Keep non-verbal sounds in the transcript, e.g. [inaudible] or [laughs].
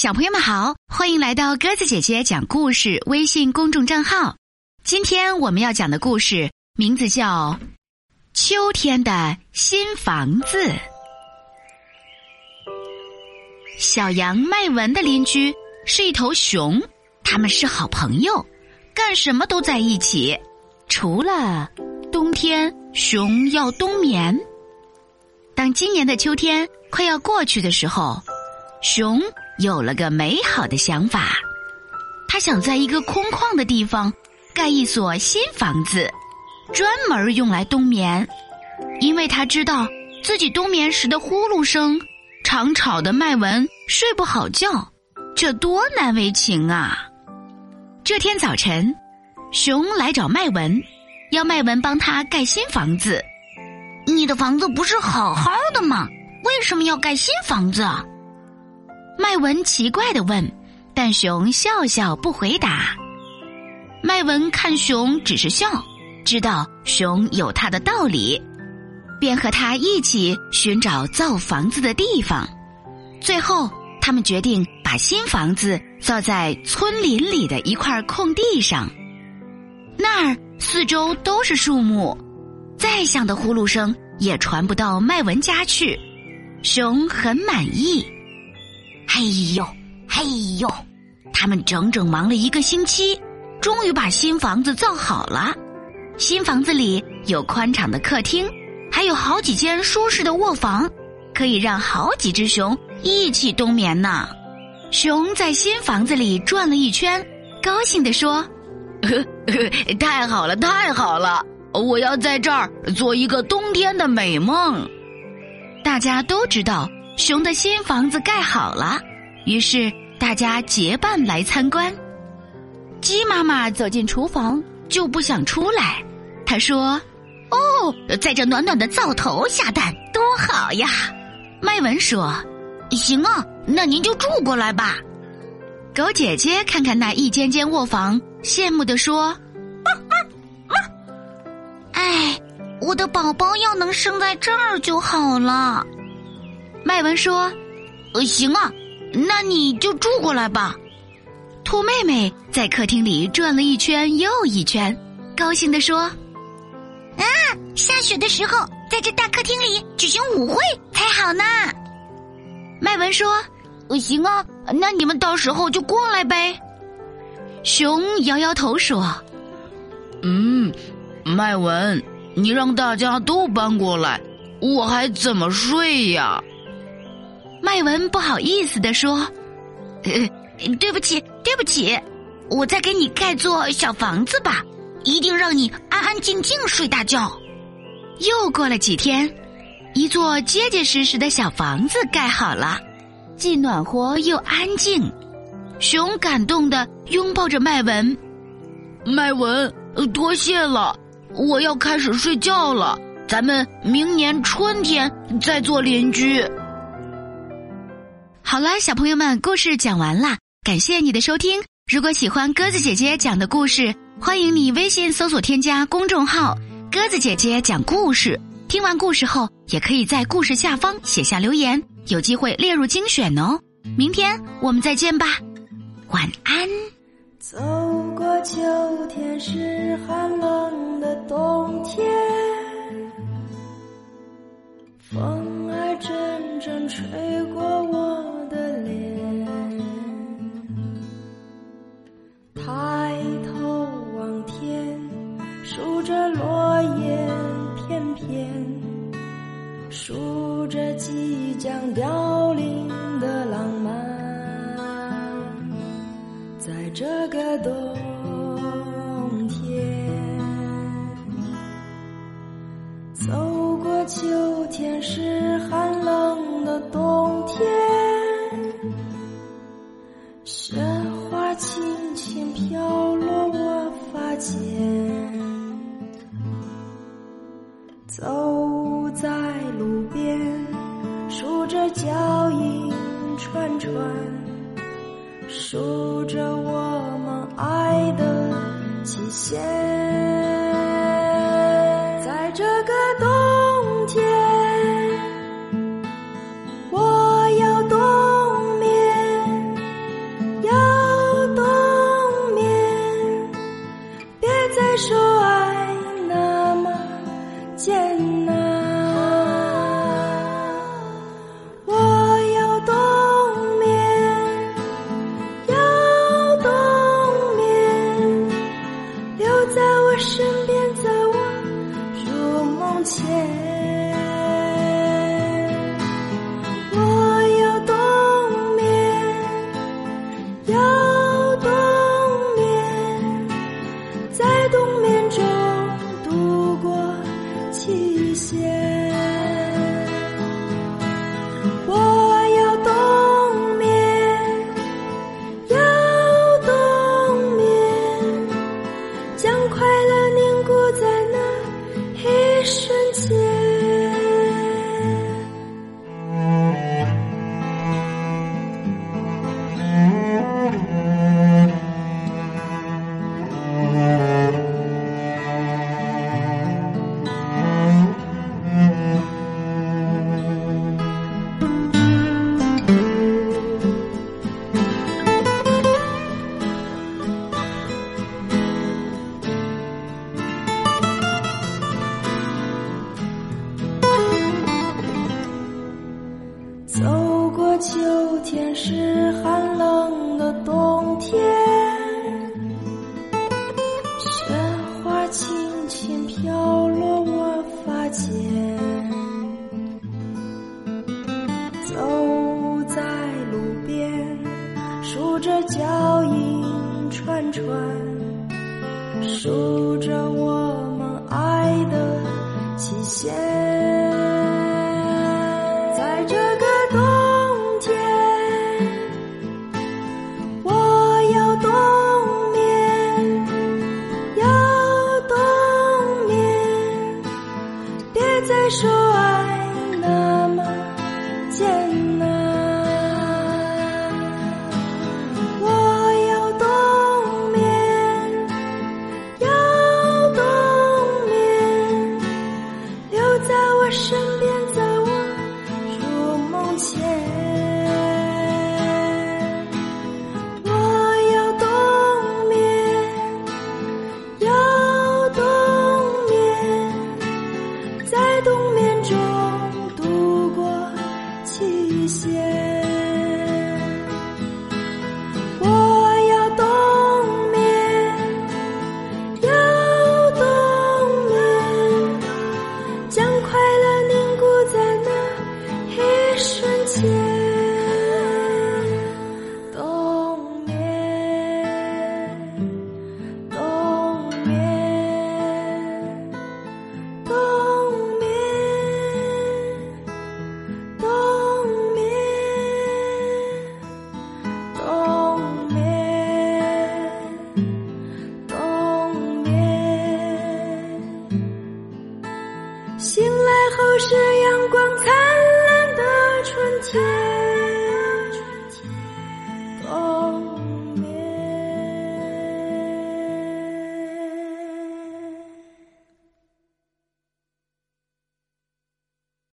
小朋友们好，欢迎来到鸽子姐姐讲故事微信公众账号。今天我们要讲的故事名字叫《秋天的新房子》。小羊麦文的邻居是一头熊，他们是好朋友，干什么都在一起，除了冬天，熊要冬眠。当今年的秋天快要过去的时候，熊有了个美好的想法，他想在一个空旷的地方盖一所新房子，专门用来冬眠，因为他知道自己冬眠时的呼噜声常吵得麦文睡不好觉，这多难为情啊！这天早晨，熊来找麦文，要麦文帮他盖新房子。你的房子不是好好的吗？为什么要盖新房子啊？麦文奇怪的问，但熊笑笑不回答。麦文看熊只是笑，知道熊有他的道理，便和他一起寻找造房子的地方。最后，他们决定把新房子造在村林里的一块空地上，那儿四周都是树木。再响的呼噜声也传不到麦文家去，熊很满意。嘿呦，嘿呦，他们整整忙了一个星期，终于把新房子造好了。新房子里有宽敞的客厅，还有好几间舒适的卧房，可以让好几只熊一起冬眠呢。熊在新房子里转了一圈，高兴地说：“呵 [laughs] 呵太好了，太好了！”我要在这儿做一个冬天的美梦。大家都知道熊的新房子盖好了，于是大家结伴来参观。鸡妈妈走进厨房就不想出来，她说：“哦，在这暖暖的灶头下蛋多好呀！”麦文说：“行啊，那您就住过来吧。”狗姐姐看看那一间间卧房，羡慕地说。哎，我的宝宝要能生在这儿就好了。麦文说：“呃，行啊，那你就住过来吧。”兔妹妹在客厅里转了一圈又一圈，高兴地说：“啊，下雪的时候，在这大客厅里举行舞会才好呢。”麦文说：“呃，行啊，那你们到时候就过来呗。”熊摇摇头说：“嗯。”麦文，你让大家都搬过来，我还怎么睡呀？麦文不好意思的说：“呃对不起，对不起，我再给你盖座小房子吧，一定让你安安静静睡大觉。”又过了几天，一座结结实实的小房子盖好了，既暖和又安静。熊感动的拥抱着麦文，麦文，多谢了。我要开始睡觉了，咱们明年春天再做邻居。好了，小朋友们，故事讲完了，感谢你的收听。如果喜欢鸽子姐姐讲的故事，欢迎你微信搜索添加公众号“鸽子姐姐讲故事”。听完故事后，也可以在故事下方写下留言，有机会列入精选哦。明天我们再见吧，晚安。走过秋天是寒冷数着落叶片片，数着即将凋零的浪漫。在这个冬天，走过秋天是寒数着我们爱的期限，在这个名串串，数着我们爱的期限。